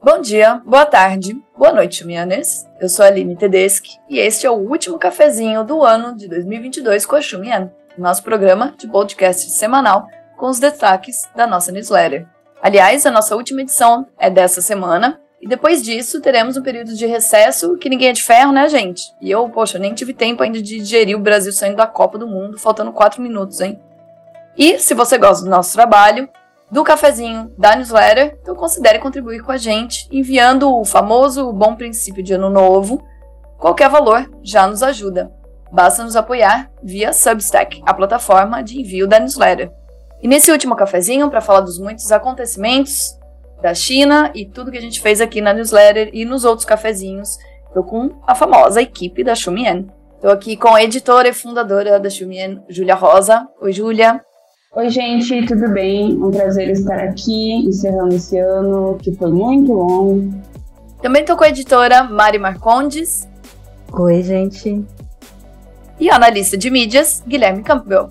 Bom dia, boa tarde, boa noite, Xumianes. Eu sou a Aline Tedeschi e este é o último cafezinho do ano de 2022 com a Xumian, nosso programa de podcast semanal com os destaques da nossa newsletter. Aliás, a nossa última edição é dessa semana e depois disso teremos um período de recesso que ninguém é de ferro, né, gente? E eu, poxa, nem tive tempo ainda de digerir o Brasil saindo da Copa do Mundo, faltando quatro minutos, hein? E se você gosta do nosso trabalho, do cafezinho, da newsletter, então considere contribuir com a gente enviando o famoso bom princípio de ano novo. Qualquer valor já nos ajuda. Basta nos apoiar via Substack, a plataforma de envio da newsletter. E nesse último cafezinho, para falar dos muitos acontecimentos da China e tudo que a gente fez aqui na newsletter e nos outros cafezinhos, estou com a famosa equipe da Xumien. Estou aqui com a editora e fundadora da Xumien, Júlia Rosa. Oi, Júlia. Oi, gente, tudo bem? Um prazer estar aqui, encerrando esse ano que foi muito longo. Também estou com a editora Mari Marcondes. Oi, gente. E analista de mídias, Guilherme Campbell.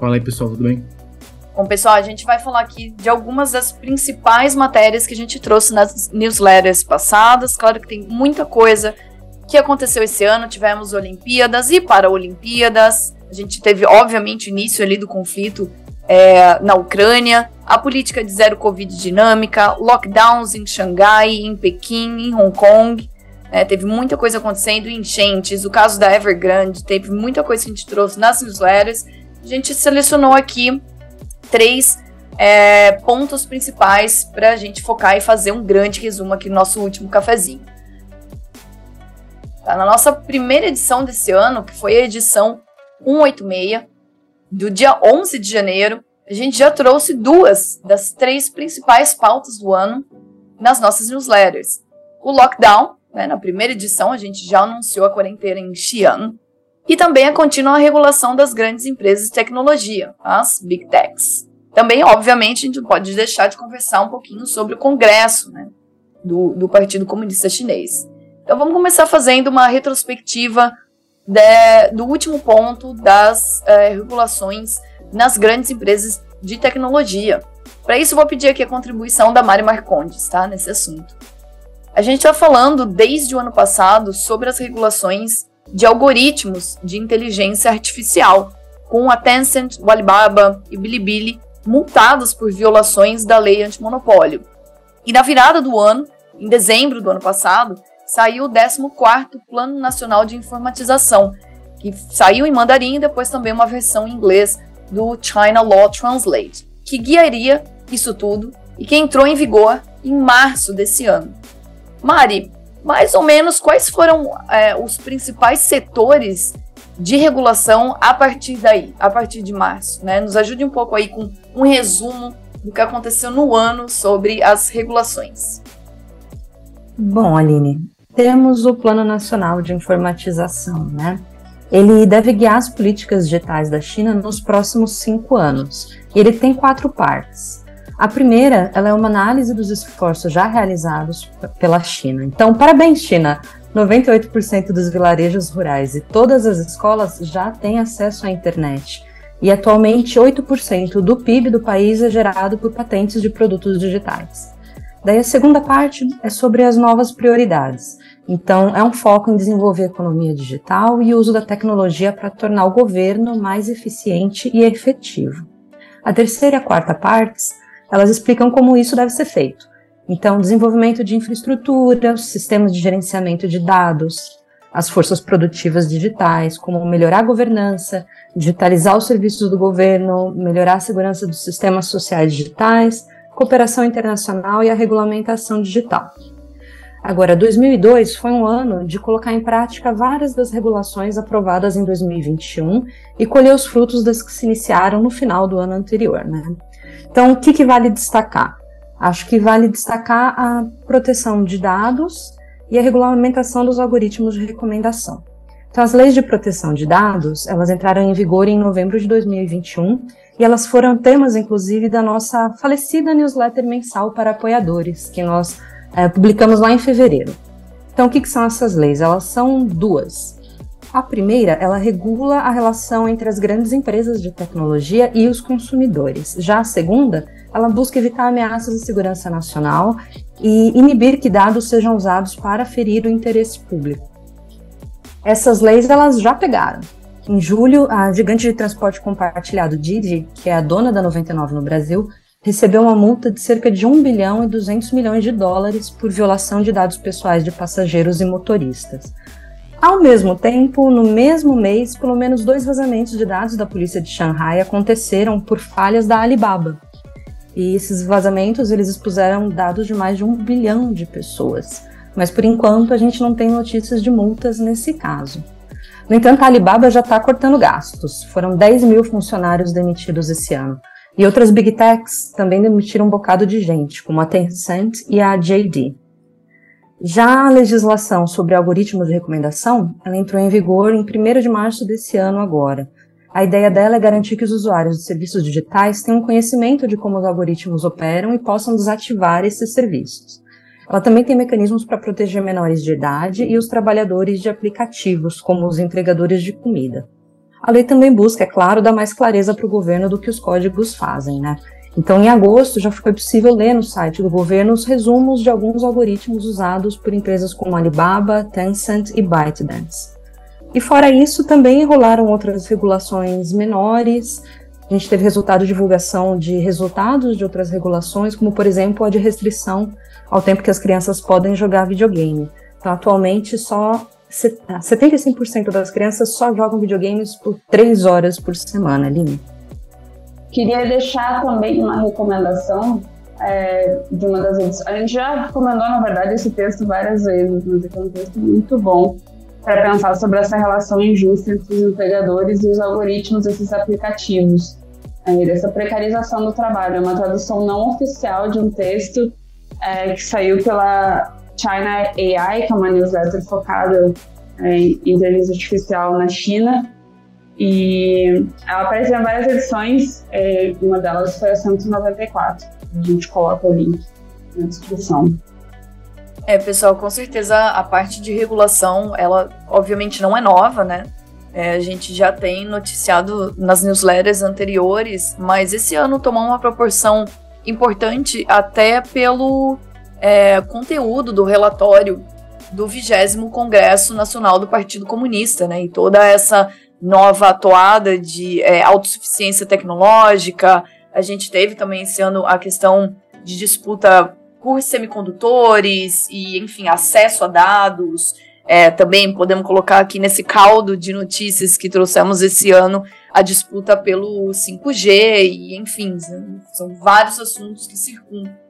Fala aí, pessoal, tudo bem? Bom, pessoal, a gente vai falar aqui de algumas das principais matérias que a gente trouxe nas newsletters passadas. Claro que tem muita coisa que aconteceu esse ano. Tivemos Olimpíadas e Paraolimpíadas. A gente teve, obviamente, o início ali do conflito é, na Ucrânia, a política de zero Covid dinâmica, lockdowns em Xangai, em Pequim, em Hong Kong. É, teve muita coisa acontecendo, enchentes, o caso da Evergrande, teve muita coisa que a gente trouxe nas newsletters. A gente selecionou aqui três é, pontos principais para a gente focar e fazer um grande resumo aqui no nosso último cafezinho. Tá, na nossa primeira edição desse ano, que foi a edição 186, do dia 11 de janeiro, a gente já trouxe duas das três principais pautas do ano nas nossas newsletters. O lockdown, né, na primeira edição a gente já anunciou a quarentena em Xi'an, e também a contínua regulação das grandes empresas de tecnologia, as Big Techs. Também, obviamente, a gente pode deixar de conversar um pouquinho sobre o Congresso né, do, do Partido Comunista Chinês. Então vamos começar fazendo uma retrospectiva de, do último ponto das é, regulações nas grandes empresas de tecnologia. Para isso, vou pedir aqui a contribuição da Mari Marcondes, tá, nesse assunto. A gente está falando desde o ano passado sobre as regulações de algoritmos de inteligência artificial, com a Tencent, o Alibaba e Bilibili multados por violações da lei antimonopólio. E na virada do ano, em dezembro do ano passado, saiu o 14º Plano Nacional de Informatização, que saiu em mandarim e depois também uma versão em inglês do China Law Translate, que guiaria isso tudo e que entrou em vigor em março desse ano. Mari, mais ou menos quais foram é, os principais setores de regulação a partir daí, a partir de março? Né? Nos ajude um pouco aí com um resumo do que aconteceu no ano sobre as regulações. Bom, Aline, temos o Plano Nacional de Informatização, né? Ele deve guiar as políticas digitais da China nos próximos cinco anos. E ele tem quatro partes. A primeira, ela é uma análise dos esforços já realizados pela China. Então, parabéns, China! 98% dos vilarejos rurais e todas as escolas já têm acesso à internet. E atualmente, 8% do PIB do país é gerado por patentes de produtos digitais. Daí a segunda parte é sobre as novas prioridades. Então, é um foco em desenvolver economia digital e uso da tecnologia para tornar o governo mais eficiente e efetivo. A terceira e a quarta partes, elas explicam como isso deve ser feito. Então, desenvolvimento de infraestrutura, sistemas de gerenciamento de dados, as forças produtivas digitais, como melhorar a governança, digitalizar os serviços do governo, melhorar a segurança dos sistemas sociais digitais, cooperação internacional e a regulamentação digital. Agora, 2002 foi um ano de colocar em prática várias das regulações aprovadas em 2021 e colher os frutos das que se iniciaram no final do ano anterior. Né? Então, o que, que vale destacar? Acho que vale destacar a proteção de dados e a regulamentação dos algoritmos de recomendação. Então, as leis de proteção de dados, elas entraram em vigor em novembro de 2021 e elas foram temas, inclusive, da nossa falecida newsletter mensal para apoiadores, que nós é, publicamos lá em fevereiro. Então, o que, que são essas leis? Elas são duas. A primeira, ela regula a relação entre as grandes empresas de tecnologia e os consumidores. Já a segunda, ela busca evitar ameaças à segurança nacional e inibir que dados sejam usados para ferir o interesse público. Essas leis elas já pegaram. Em julho, a gigante de transporte compartilhado Didi, que é a dona da 99 no Brasil, recebeu uma multa de cerca de 1 bilhão e 200 milhões de dólares por violação de dados pessoais de passageiros e motoristas. Ao mesmo tempo, no mesmo mês, pelo menos dois vazamentos de dados da polícia de Xangai aconteceram por falhas da Alibaba. E esses vazamentos eles expuseram dados de mais de um bilhão de pessoas. Mas por enquanto a gente não tem notícias de multas nesse caso. No entanto, a Alibaba já está cortando gastos. Foram 10 mil funcionários demitidos esse ano. E outras big techs também demitiram um bocado de gente, como a Tencent e a JD. Já a legislação sobre algoritmos de recomendação, ela entrou em vigor em 1 de março desse ano agora. A ideia dela é garantir que os usuários de serviços digitais tenham conhecimento de como os algoritmos operam e possam desativar esses serviços. Ela também tem mecanismos para proteger menores de idade e os trabalhadores de aplicativos, como os entregadores de comida. A lei também busca, é claro, dar mais clareza para o governo do que os códigos fazem, né? Então, em agosto, já foi possível ler no site do governo os resumos de alguns algoritmos usados por empresas como Alibaba, Tencent e ByteDance. E fora isso, também rolaram outras regulações menores. A gente teve resultado de divulgação de resultados de outras regulações, como por exemplo a de restrição ao tempo que as crianças podem jogar videogame. Então, atualmente, só 75% das crianças só jogam videogames por 3 horas por semana, Aline. Queria deixar também uma recomendação é, de uma das edições. A gente já recomendou, na verdade, esse texto várias vezes, mas é um texto muito bom para pensar sobre essa relação injusta entre os empregadores e os algoritmos desses aplicativos. É, dessa precarização do trabalho. É uma tradução não oficial de um texto é, que saiu pela China AI, que é uma newsletter focada é, em inteligência artificial na China. E ela apareceu em várias edições, é, uma delas foi a 194. A gente coloca o link na descrição. É, pessoal, com certeza a parte de regulação, ela obviamente não é nova, né? É, a gente já tem noticiado nas newsletters anteriores, mas esse ano tomou uma proporção importante até pelo é, conteúdo do relatório do 20 Congresso Nacional do Partido Comunista, né? E toda essa nova atoada de é, autossuficiência tecnológica. A gente teve também esse ano a questão de disputa por semicondutores e, enfim, acesso a dados. É, também podemos colocar aqui nesse caldo de notícias que trouxemos esse ano a disputa pelo 5G e, enfim, são vários assuntos que circundam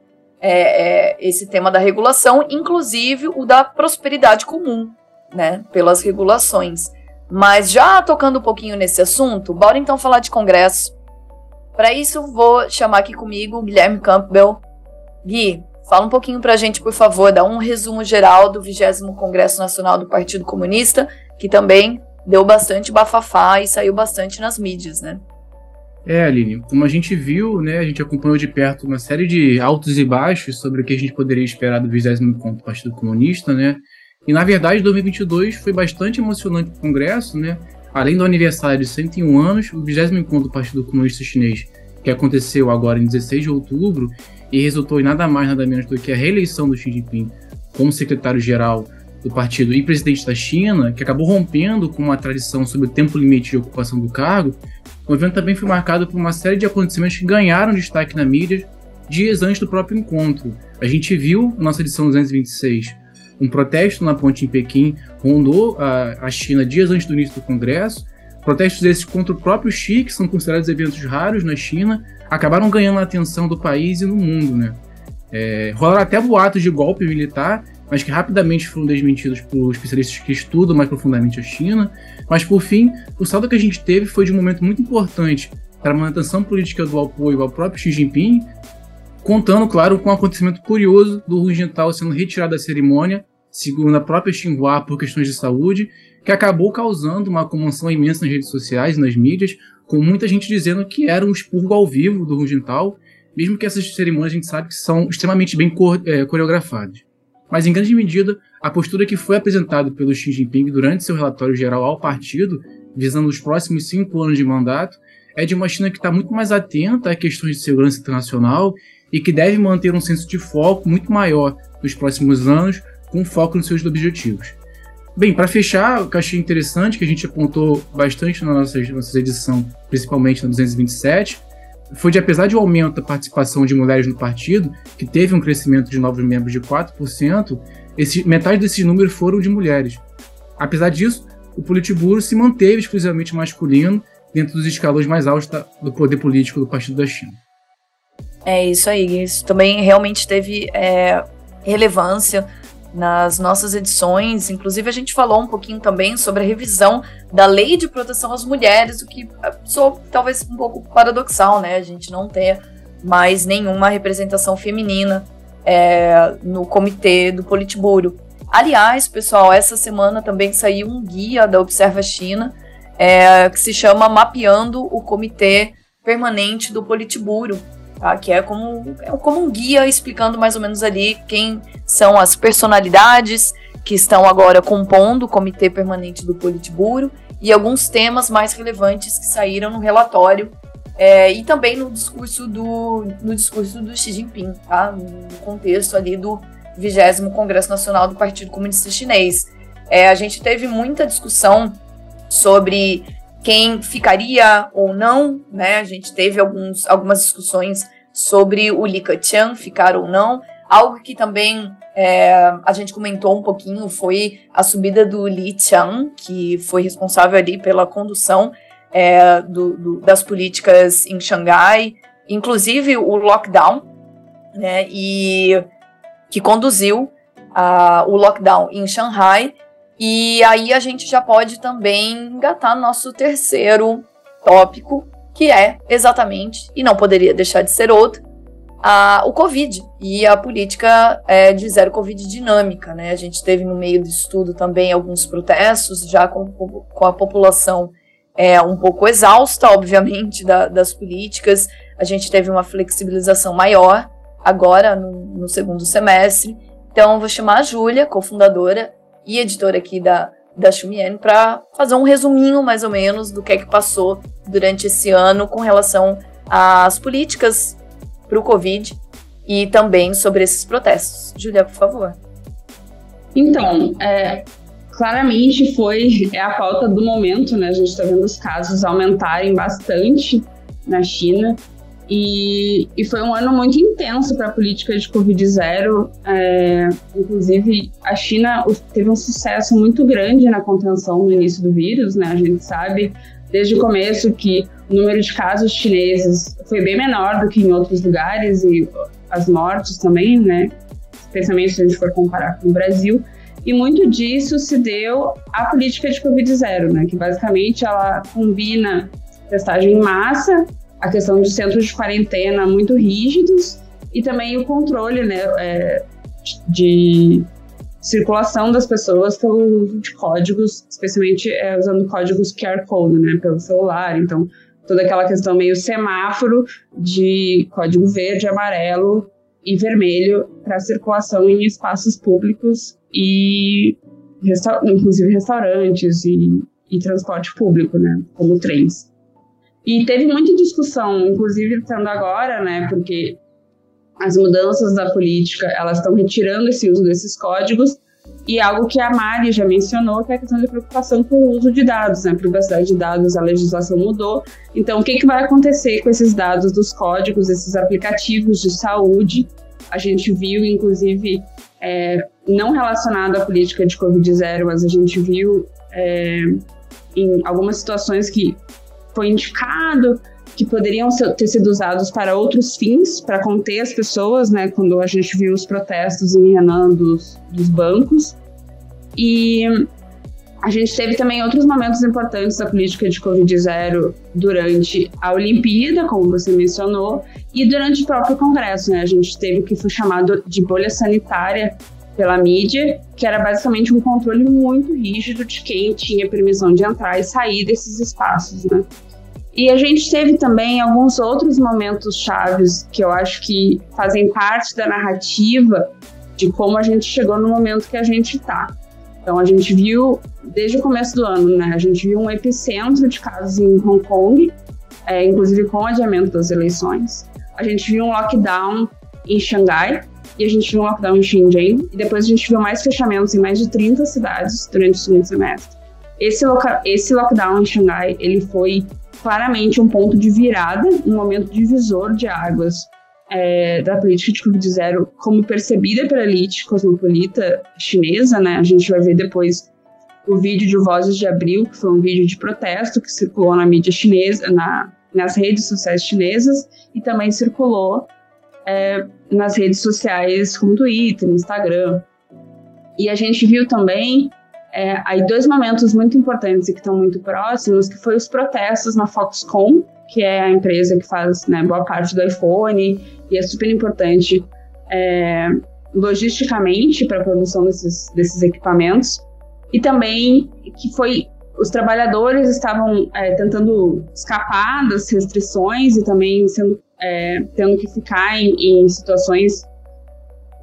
é, é, esse tema da regulação, inclusive o da prosperidade comum, né, pelas regulações. Mas já tocando um pouquinho nesse assunto, bora então falar de Congresso. Para isso, vou chamar aqui comigo o Guilherme Campbell. Gui, fala um pouquinho para a gente, por favor, dá um resumo geral do 20 Congresso Nacional do Partido Comunista, que também deu bastante bafafá e saiu bastante nas mídias, né? É, Aline, como a gente viu, né, a gente acompanhou de perto uma série de altos e baixos sobre o que a gente poderia esperar do 20 Encontro do Partido Comunista, né? E na verdade, 2022 foi bastante emocionante para o Congresso, né? Além do aniversário de 101 anos, o 20 Encontro do Partido Comunista Chinês, que aconteceu agora em 16 de outubro e resultou em nada mais nada menos do que a reeleição do Xi Jinping como secretário-geral do partido e presidente da China, que acabou rompendo com uma tradição sobre o tempo limite de ocupação do cargo, o evento também foi marcado por uma série de acontecimentos que ganharam destaque na mídia dias antes do próprio encontro. A gente viu, na nossa edição 226, um protesto na ponte em Pequim rondou a, a China dias antes do início do Congresso. Protestos esses contra o próprio Xi, que são considerados eventos raros na China, acabaram ganhando a atenção do país e no mundo. Né? É, rolaram até boatos de golpe militar mas que rapidamente foram desmentidos por especialistas que estudam mais profundamente a China. Mas, por fim, o saldo que a gente teve foi de um momento muito importante para a manutenção política do apoio ao próprio Xi Jinping, contando, claro, com um acontecimento curioso do Hu Jintao sendo retirado da cerimônia, segundo a própria Xinhua, por questões de saúde, que acabou causando uma comoção imensa nas redes sociais nas mídias, com muita gente dizendo que era um expurgo ao vivo do Hu Jintao, mesmo que essas cerimônias a gente sabe que são extremamente bem é, coreografadas. Mas em grande medida a postura que foi apresentada pelo Xi Jinping durante seu relatório geral ao partido, visando os próximos cinco anos de mandato, é de uma China que está muito mais atenta a questões de segurança internacional e que deve manter um senso de foco muito maior nos próximos anos, com foco nos seus objetivos. Bem, para fechar, o que eu achei interessante, que a gente apontou bastante na nossa, nossa edição, principalmente na 227, foi de apesar de um aumento da participação de mulheres no partido, que teve um crescimento de novos membros de 4%, esse, metade desses números foram de mulheres. Apesar disso, o Politburo se manteve exclusivamente masculino dentro dos escalões mais altos do poder político do Partido da China. É isso aí, isso também realmente teve é, relevância nas nossas edições. Inclusive, a gente falou um pouquinho também sobre a revisão da lei de proteção às mulheres, o que sou talvez um pouco paradoxal, né? A gente não ter mais nenhuma representação feminina é, no comitê do Politburo. Aliás, pessoal, essa semana também saiu um guia da Observa China é, que se chama Mapeando o Comitê Permanente do Politburo, tá? que é como, é como um guia explicando mais ou menos ali quem são as personalidades que estão agora compondo o Comitê Permanente do Politburo e alguns temas mais relevantes que saíram no relatório é, e também no discurso do no discurso do Xi Jinping, tá? no contexto ali do 20 Congresso Nacional do Partido Comunista Chinês. É, a gente teve muita discussão sobre quem ficaria ou não, né? A gente teve alguns, algumas discussões sobre o Li Keqiang ficar ou não. Algo que também é, a gente comentou um pouquinho foi a subida do Li Qiang, que foi responsável ali pela condução é, do, do, das políticas em Xangai, inclusive o lockdown, né? E que conduziu o lockdown em Shanghai e aí a gente já pode também engatar nosso terceiro tópico, que é exatamente, e não poderia deixar de ser outro, a, o Covid e a política é, de zero Covid dinâmica. Né? A gente teve no meio do estudo também alguns protestos, já com, com a população é, um pouco exausta, obviamente, da, das políticas. A gente teve uma flexibilização maior agora no, no segundo semestre. Então, vou chamar a Júlia, cofundadora e editora aqui da, da Xumiene para fazer um resuminho mais ou menos do que é que passou durante esse ano com relação às políticas para o Covid e também sobre esses protestos. Júlia, por favor. Então, é, claramente foi é a pauta do momento, né? A gente está vendo os casos aumentarem bastante na China. E, e foi um ano muito intenso para a política de Covid-0. É, inclusive, a China teve um sucesso muito grande na contenção no início do vírus, né? A gente sabe desde o começo que o número de casos chineses foi bem menor do que em outros lugares e as mortes também, né? Especialmente se a gente for comparar com o Brasil. E muito disso se deu à política de Covid-0, né? Que basicamente ela combina testagem em massa a questão de centros de quarentena muito rígidos e também o controle né, é, de circulação das pessoas pelo uso de códigos, especialmente é, usando códigos QR Code, né, pelo celular. Então, toda aquela questão meio semáforo de código verde, amarelo e vermelho para circulação em espaços públicos e resta inclusive restaurantes e, e transporte público, né, como trens. E teve muita discussão, inclusive estando agora, né, porque as mudanças da política, elas estão retirando esse uso desses códigos, e algo que a Mari já mencionou, que é a questão da preocupação com o uso de dados, né? A privacidade de dados, a legislação mudou. Então, o que, que vai acontecer com esses dados dos códigos, esses aplicativos de saúde? A gente viu, inclusive, é, não relacionado à política de Covid-0, mas a gente viu é, em algumas situações que foi indicado que poderiam ter sido usados para outros fins, para conter as pessoas, né, quando a gente viu os protestos em Renan dos, dos bancos. E a gente teve também outros momentos importantes da política de Covid-0 durante a Olimpíada, como você mencionou, e durante o próprio Congresso. Né? A gente teve o que foi chamado de bolha sanitária pela mídia, que era basicamente um controle muito rígido de quem tinha permissão de entrar e sair desses espaços. Né? E a gente teve também alguns outros momentos chaves que eu acho que fazem parte da narrativa de como a gente chegou no momento que a gente está. Então a gente viu desde o começo do ano, né? A gente viu um epicentro de casos em Hong Kong, é, inclusive com o adiamento das eleições. A gente viu um lockdown em Xangai e a gente viu um lockdown em Shenzhen e depois a gente viu mais fechamentos em mais de 30 cidades durante o segundo semestre. Esse, esse lockdown em Xangai ele foi claramente um ponto de virada, um momento divisor de águas é, da política de Covid-0 como percebida pela elite cosmopolita chinesa, né? A gente vai ver depois o vídeo de Vozes de Abril, que foi um vídeo de protesto que circulou na mídia chinesa, na, nas redes sociais chinesas, e também circulou é, nas redes sociais como Twitter, Instagram. E a gente viu também é, aí dois momentos muito importantes e que estão muito próximos, que foi os protestos na Foxconn, que é a empresa que faz né, boa parte do iPhone e é super importante é, logisticamente para a produção desses, desses equipamentos. E também que foi os trabalhadores estavam é, tentando escapar das restrições e também sendo, é, tendo que ficar em, em situações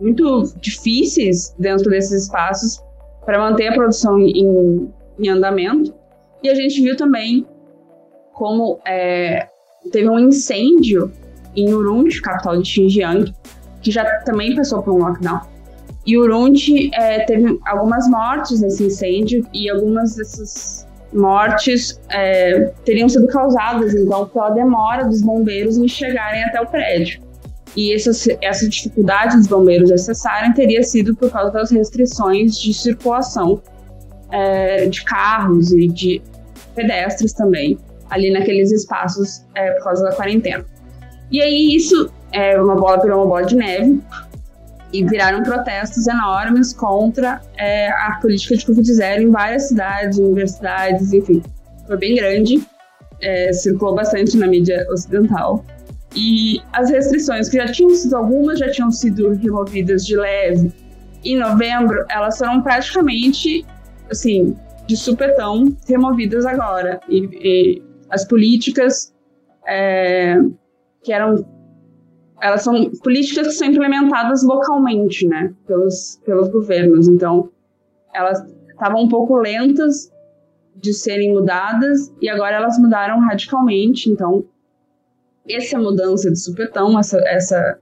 muito difíceis dentro desses espaços para manter a produção em, em, andamento. E a gente viu também como é, teve um incêndio em Urumqi, capital de Xinjiang, que já também passou por um lockdown. E Urumqi é, teve algumas mortes nesse incêndio e algumas dessas mortes é, teriam sido causadas, então, pela demora dos bombeiros em chegarem até o prédio. E essa, essa dificuldade dos bombeiros acessarem teria sido por causa das restrições de circulação é, de carros e de pedestres também, ali naqueles espaços é, por causa da quarentena. E aí isso é uma bola virou uma bola de neve e viraram protestos enormes contra é, a política de Covid-0 em várias cidades, universidades, enfim. Foi bem grande, é, circulou bastante na mídia ocidental. E as restrições, que já tinham sido algumas, já tinham sido removidas de leve em novembro, elas foram praticamente, assim, de supetão, removidas agora. E, e as políticas é, que eram elas são políticas que são implementadas localmente, né, pelos, pelos governos. Então, elas estavam um pouco lentas de serem mudadas e agora elas mudaram radicalmente. Então, essa mudança de supetão, essa, essa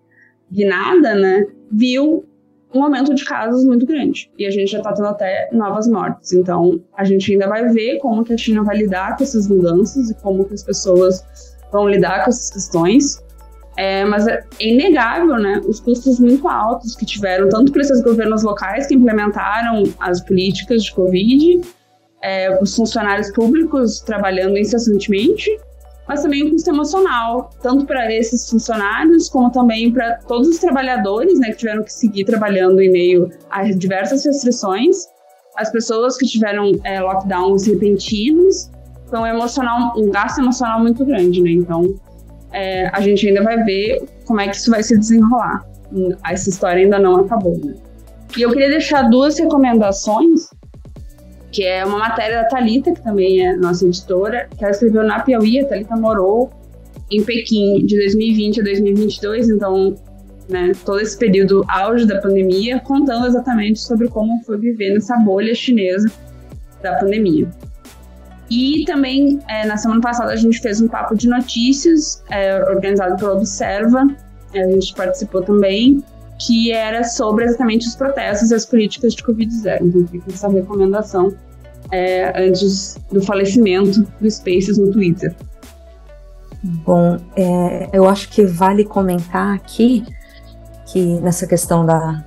guinada, né, viu um aumento de casos muito grande. E a gente já está tendo até novas mortes. Então, a gente ainda vai ver como que a China vai lidar com essas mudanças e como que as pessoas vão lidar com essas questões. É, mas é inegável, né, os custos muito altos que tiveram, tanto para esses governos locais que implementaram as políticas de Covid, é, os funcionários públicos trabalhando incessantemente, mas também o custo emocional, tanto para esses funcionários, como também para todos os trabalhadores, né, que tiveram que seguir trabalhando em meio a diversas restrições, as pessoas que tiveram é, lockdowns repentinos, então é emocional, um gasto emocional muito grande, né, então é, a gente ainda vai ver como é que isso vai se desenrolar. Essa história ainda não acabou, né. E eu queria deixar duas recomendações que é uma matéria da Talita, que também é nossa editora, que ela escreveu na Piauí, a Talita morou em Pequim de 2020 a 2022, então, né, todo esse período auge da pandemia, contando exatamente sobre como foi viver nessa bolha chinesa da pandemia. E também, é, na semana passada, a gente fez um papo de notícias é, organizado pela Observa, a gente participou também, que era sobre exatamente os protestos e as políticas de Covid-0. Então, fica essa recomendação é, antes do falecimento do Spaces no Twitter. Bom, é, eu acho que vale comentar aqui que nessa questão da,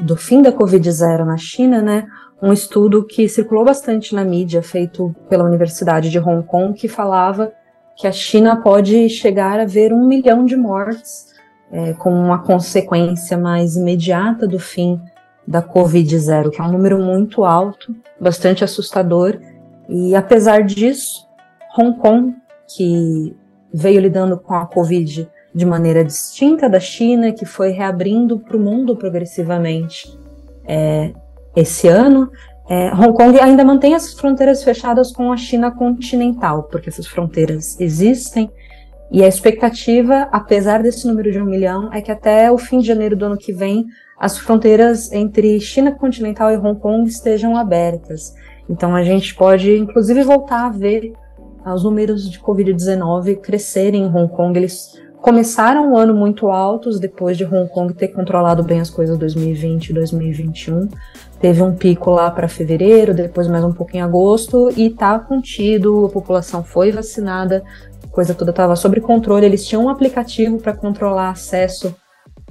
do fim da Covid-0 na China, né, um estudo que circulou bastante na mídia, feito pela Universidade de Hong Kong, que falava que a China pode chegar a ver um milhão de mortes é, como uma consequência mais imediata do fim da Covid-0, que é um número muito alto, bastante assustador. E apesar disso, Hong Kong, que veio lidando com a Covid de maneira distinta da China, que foi reabrindo para o mundo progressivamente é, esse ano, é, Hong Kong ainda mantém as fronteiras fechadas com a China continental, porque essas fronteiras existem E a expectativa, apesar desse número de um milhão, é que até o fim de janeiro do ano que vem as fronteiras entre China continental e Hong Kong estejam abertas. Então a gente pode, inclusive, voltar a ver os números de Covid-19 crescerem em Hong Kong. Eles começaram o ano muito altos, depois de Hong Kong ter controlado bem as coisas 2020 e 2021. Teve um pico lá para fevereiro, depois mais um pouco em agosto, e tá contido, a população foi vacinada, a coisa toda estava sob controle. Eles tinham um aplicativo para controlar acesso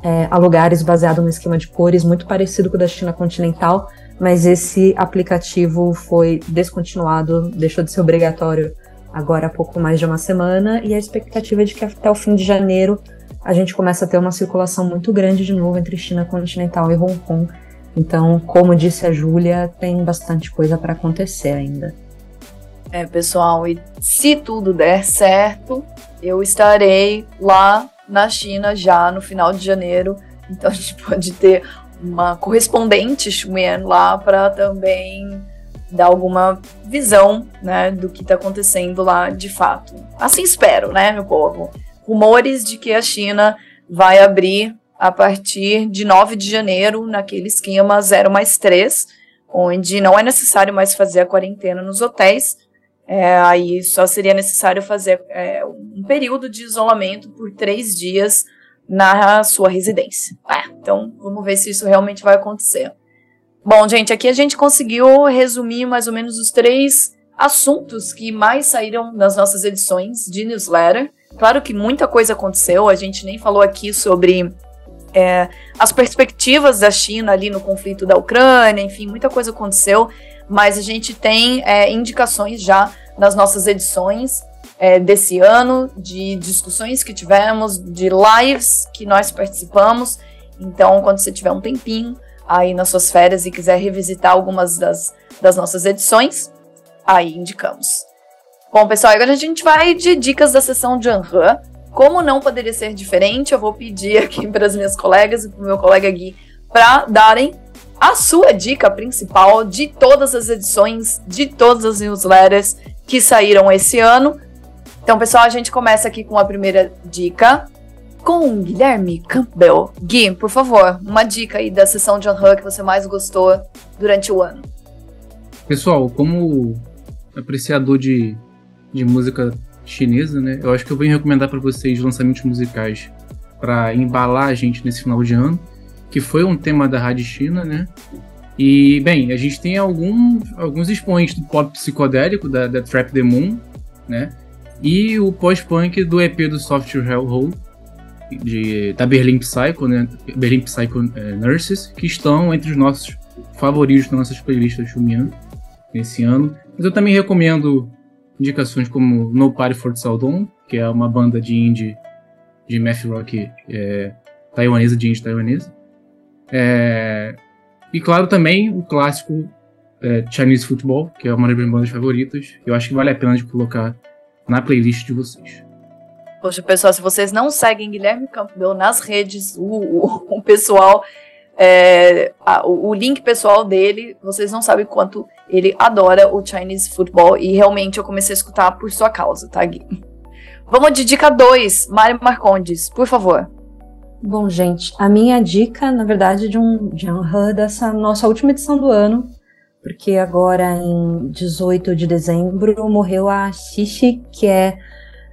é, a lugares baseado no esquema de cores, muito parecido com o da China continental, mas esse aplicativo foi descontinuado, deixou de ser obrigatório agora há pouco mais de uma semana, e a expectativa é de que até o fim de janeiro a gente começa a ter uma circulação muito grande de novo entre China continental e Hong Kong. Então, como disse a Júlia, tem bastante coisa para acontecer ainda. É, pessoal, e se tudo der certo, eu estarei lá na China já no final de janeiro. Então a gente pode ter uma correspondente Xumian lá para também dar alguma visão, né, do que está acontecendo lá de fato. Assim espero, né, meu povo. Rumores de que a China vai abrir a partir de 9 de janeiro, naquele esquema 0 mais 3, onde não é necessário mais fazer a quarentena nos hotéis. É, aí só seria necessário fazer é, um período de isolamento por três dias na sua residência. É, então, vamos ver se isso realmente vai acontecer. Bom, gente, aqui a gente conseguiu resumir mais ou menos os três assuntos que mais saíram nas nossas edições de newsletter. Claro que muita coisa aconteceu, a gente nem falou aqui sobre é, as perspectivas da China ali no conflito da Ucrânia, enfim, muita coisa aconteceu, mas a gente tem é, indicações já nas nossas edições é, desse ano, de discussões que tivemos, de lives que nós participamos. Então, quando você tiver um tempinho, aí nas suas férias e quiser revisitar algumas das, das nossas edições, aí indicamos. Bom, pessoal, agora a gente vai de dicas da sessão de Anhan. Como não poderia ser diferente, eu vou pedir aqui para as minhas colegas e para o meu colega Gui para darem a sua dica principal de todas as edições, de todas as newsletters que saíram esse ano. Então, pessoal, a gente começa aqui com a primeira dica, com Guilherme Campbell. Gui, por favor, uma dica aí da sessão de Unhug que você mais gostou durante o ano. Pessoal, como apreciador de, de música chinesa, né? Eu acho que eu vou recomendar para vocês lançamentos musicais para embalar a gente nesse final de ano, que foi um tema da Rádio China, né? E, bem, a gente tem algum, alguns expoentes do pop psicodélico, da, da Trap the Moon, né? E o pós-punk do EP do Software Hellhole, de, da Berlin Psycho, né? Berlin Psycho é, Nurses, que estão entre os nossos favoritos nas nossas playlists Xumian nesse ano. Mas eu também recomendo indicações como No Party for Saldon, que é uma banda de indie, de math rock é, taiwanesa, de indie taiwanesa. É, e claro também o clássico é, Chinese Football, que é uma das minhas bandas favoritas. Eu acho que vale a pena de colocar na playlist de vocês. Poxa, pessoal, se vocês não seguem Guilherme Campbell nas redes, o, o, o pessoal, é, a, o, link pessoal dele, vocês não sabem quanto ele adora o Chinese Football e realmente eu comecei a escutar por sua causa, tá, Gui? Vamos de dica 2, Mário Marcondes, por favor. Bom, gente, a minha dica, na verdade, de um, um dessa nossa última edição do ano, porque agora em 18 de dezembro morreu a Xixi, que é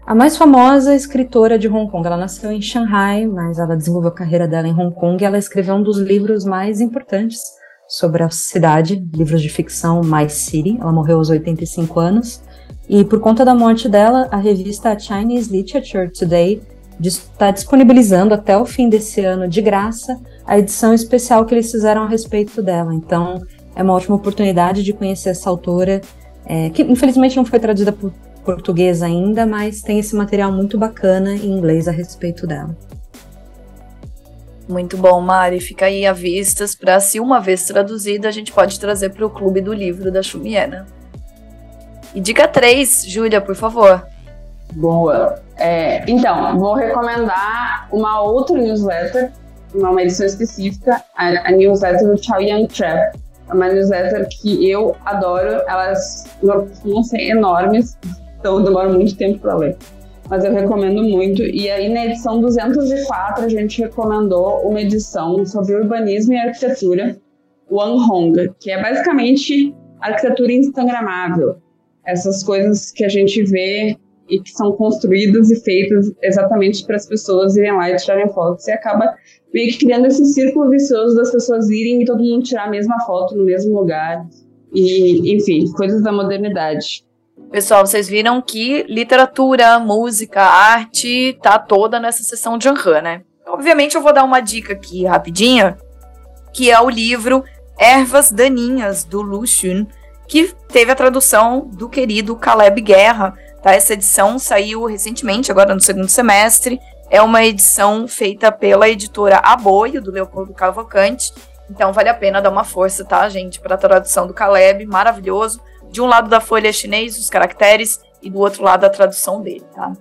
a mais famosa escritora de Hong Kong, ela nasceu em Shanghai, mas ela desenvolveu a carreira dela em Hong Kong e ela escreveu um dos livros mais importantes sobre a cidade, livros de ficção My City. Ela morreu aos 85 anos. E por conta da morte dela, a revista Chinese Literature Today está disponibilizando até o fim desse ano de graça a edição especial que eles fizeram a respeito dela. Então, é uma ótima oportunidade de conhecer essa autora, é, que infelizmente não foi traduzida por português ainda, mas tem esse material muito bacana em inglês a respeito dela. Muito bom, Mari. Fica aí a vistas para, se uma vez traduzida, a gente pode trazer para o Clube do Livro da Xumiena. E dica 3, Júlia, por favor. Boa. É, então, vou recomendar uma outra newsletter, uma edição específica, a, a newsletter do Chao Yang Trap. É uma newsletter que eu adoro, elas costumam ser enormes, então demora muito tempo para ler. mas eu recomendo muito. E aí, na edição 204, a gente recomendou uma edição sobre urbanismo e arquitetura, o Anhonga, que é basicamente arquitetura instagramável. Essas coisas que a gente vê e que são construídas e feitas exatamente para as pessoas irem lá e tirarem fotos. E acaba meio que criando esse círculo vicioso das pessoas irem e todo mundo tirar a mesma foto no mesmo lugar. E, enfim, coisas da modernidade. Pessoal, vocês viram que literatura, música, arte tá toda nessa sessão de Anhan, né? Obviamente eu vou dar uma dica aqui rapidinha, que é o livro Ervas Daninhas, do Lu Xun, que teve a tradução do querido Caleb Guerra. Tá? Essa edição saiu recentemente, agora no segundo semestre. É uma edição feita pela editora Aboio, do Leopoldo Cavalcante. Então vale a pena dar uma força, tá, gente, para a tradução do Caleb, maravilhoso de um lado da folha é chinês, os caracteres, e do outro lado a tradução dele, tá?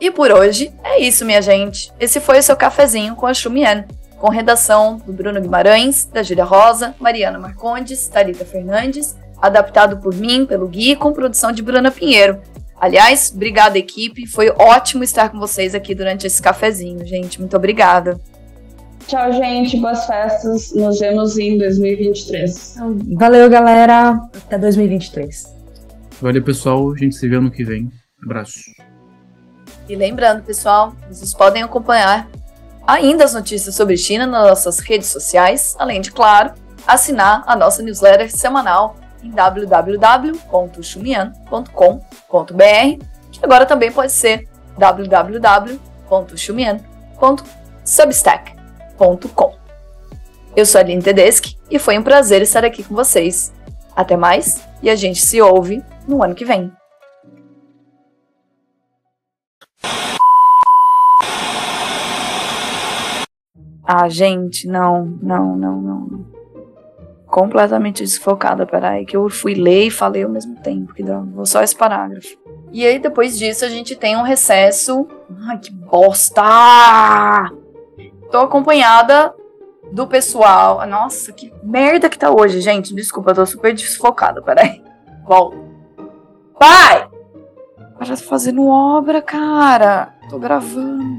E por hoje é isso, minha gente. Esse foi o seu cafezinho com a Xumian, com redação do Bruno Guimarães, da Júlia Rosa, Mariana Marcondes, Thalita Fernandes, adaptado por mim, pelo Gui, com produção de Bruna Pinheiro. Aliás, obrigada equipe, foi ótimo estar com vocês aqui durante esse cafezinho, gente. Muito obrigada. Tchau, gente. Boas festas. Nos vemos em 2023. Valeu, galera. Até 2023. Valeu, pessoal. A gente se vê ano que vem. Abraço. E lembrando, pessoal, vocês podem acompanhar ainda as notícias sobre China nas nossas redes sociais, além de, claro, assinar a nossa newsletter semanal em www.xumian.com.br, que agora também pode ser www.xumian.substack Eu sou a Aline Tedeschi e foi um prazer estar aqui com vocês. Até mais e a gente se ouve no ano que vem. Ah, gente, não, não, não, não. Completamente desfocada, peraí, que eu fui ler e falei ao mesmo tempo, que vou só esse parágrafo. E aí, depois disso, a gente tem um recesso. Ai, que bosta! Tô acompanhada do pessoal. Nossa, que merda que tá hoje, gente. Desculpa, eu tô super desfocada. Peraí. Volta. Pai! Para fazendo obra, cara. Tô gravando.